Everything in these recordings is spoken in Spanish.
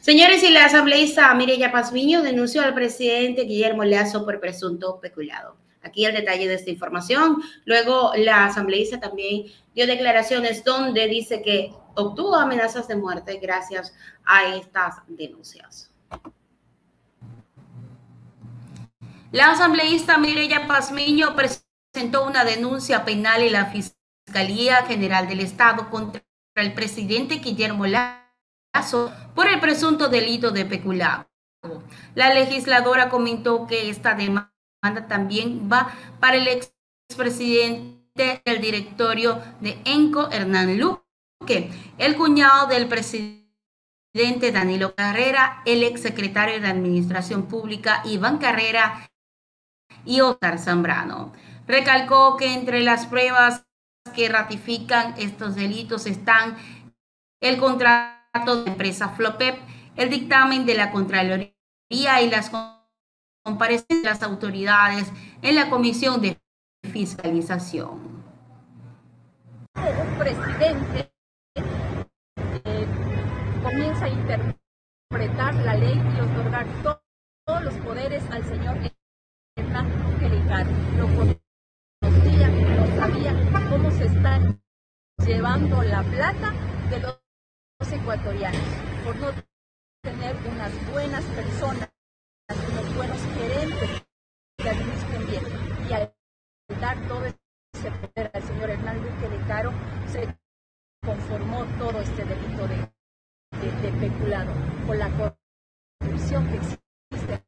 Señores, y la asambleísta Mireya Pazmiño denunció al presidente Guillermo Lazo por presunto peculado. Aquí el detalle de esta información. Luego, la asambleísta también dio declaraciones donde dice que obtuvo amenazas de muerte gracias a estas denuncias. La asambleísta Mireya Pazmiño presentó una denuncia penal en la Fiscalía General del Estado contra el presidente Guillermo Lazo por el presunto delito de peculado. La legisladora comentó que esta demanda también va para el expresidente del directorio de ENCO, Hernán Luque, el cuñado del presidente Danilo Carrera, el exsecretario de Administración Pública Iván Carrera y Oscar Zambrano. Recalcó que entre las pruebas que ratifican estos delitos están el contrato de empresa Flopep, el dictamen de la Contraloría y las comparecencias de las autoridades en la Comisión de Fiscalización. Un presidente eh, comienza a interpretar la ley y otorgar todos los poderes al señor Hernán Lo conocía, lo sabía, cómo se están llevando la plata de los ecuatorianos por no tener unas buenas personas, unos buenos gerentes que administren bien. Y al dar todo ese poder al señor Hernán Duque de Caro, se conformó todo este delito de, de, peculado con la corrupción que existe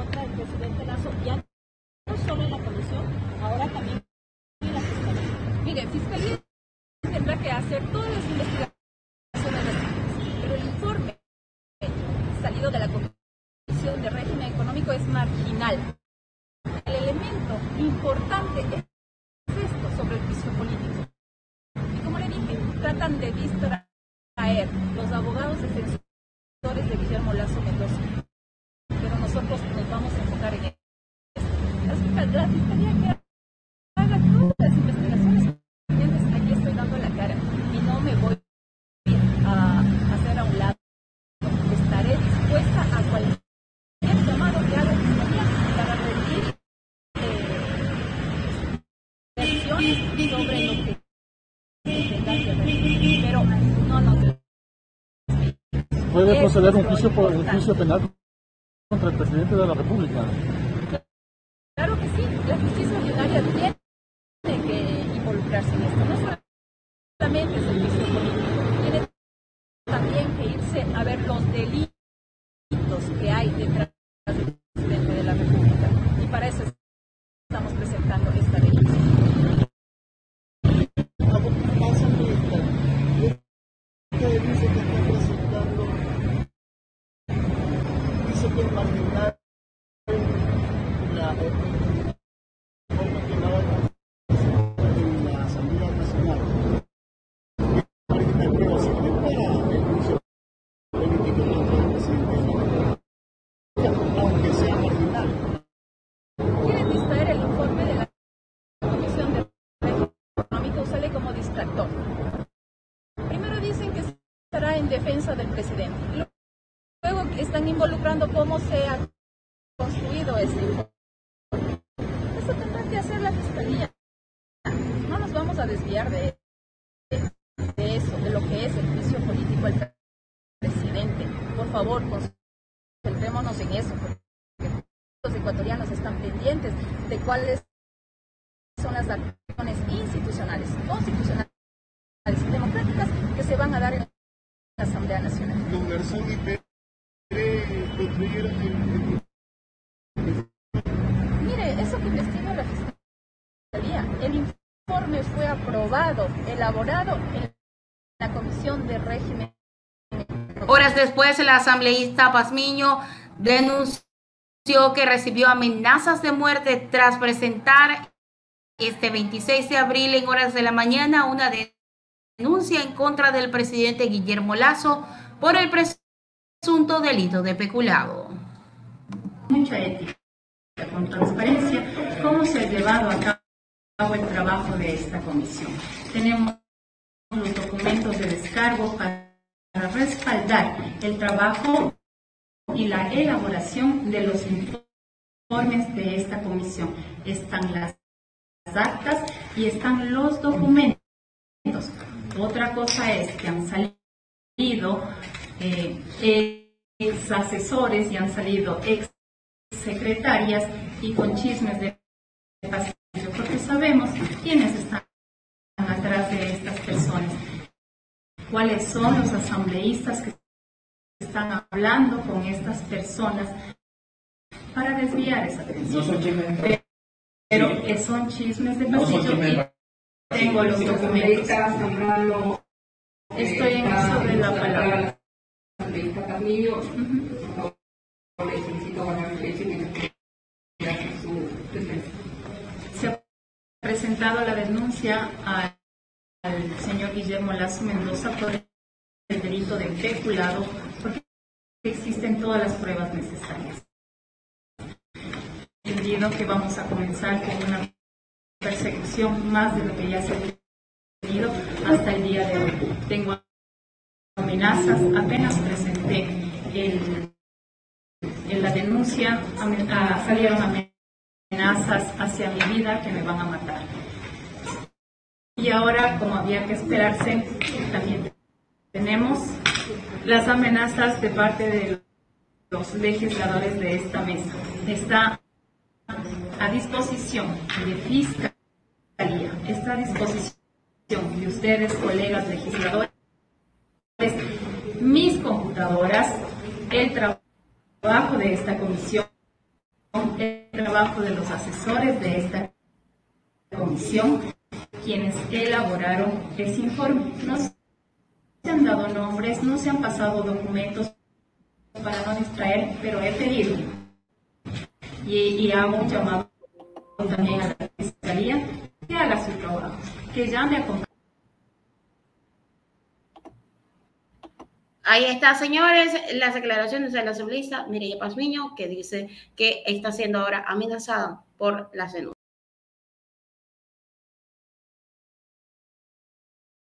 contra del presidente Lazo, ya no solo en la comisión, ahora también en la fiscalía. Mire, fiscalía tendrá que hacer todas las investigaciones, pero el informe salido de la comisión de régimen económico es marginal. El elemento importante es esto sobre el juicio político. Y como le dije, tratan de distraer los abogados de censura puede proceder un juicio, por, un juicio penal contra el presidente de la República. Claro que sí, la justicia ordinaria tiene que involucrarse en esto. No solamente defensa del presidente. Luego están involucrando cómo se ha construido este informe. Eso tendrá que hacer la fiscalía. No nos vamos a desviar de, eso, de lo que es el juicio político al presidente. Por favor, concentrémonos en eso, porque los ecuatorianos están pendientes de cuáles son las acciones institucionales, constitucionales y democráticas que se van a dar en Asamblea Nacional. lo que investiga la Fiscalía. El informe fue aprobado, elaborado en la Comisión de Régimen. Horas después, el asambleísta Pazmiño denunció que recibió amenazas de muerte tras presentar este 26 de abril en horas de la mañana una denuncia en contra del presidente Guillermo Lazo por el presunto delito de peculado. Mucha ética, con transparencia, cómo se ha llevado a cabo el trabajo de esta comisión. Tenemos los documentos de descargo para respaldar el trabajo y la elaboración de los informes de esta comisión. Están las actas y están los documentos. Otra cosa es que han salido eh, ex asesores y han salido ex secretarias y con chismes de pasillo, porque sabemos quiénes están atrás de estas personas, cuáles son los asambleístas que están hablando con estas personas para desviar esa atención. Pero, que son chismes de pasillo y tengo los documentos. Estoy en uso de la palabra. Se ha presentado la denuncia al, al señor Guillermo Lazo Mendoza por el delito de peculado porque existen todas las pruebas necesarias. Entendido que vamos a comenzar con una persecución más de lo que ya se ha tenido hasta el día de hoy. Tengo amenazas, apenas presenté el, en la denuncia, ah, salieron amenazas hacia mi vida que me van a matar. Y ahora, como había que esperarse, también tenemos las amenazas de parte de los legisladores de esta mesa. Está a disposición de Fiscalía, está a disposición de ustedes, colegas legisladores, mis computadoras, el trabajo de esta comisión, el trabajo de los asesores de esta comisión, quienes elaboraron ese informe. Se han dado nombres, no se han pasado documentos para no distraer, pero he pedido y, y hago un llamado también a la Fiscalía que haga su trabajo, que llame a Ahí está, señores, las declaraciones de la asambleísta Mireya Pazmiño, que dice que está siendo ahora amenazada por las denuncias.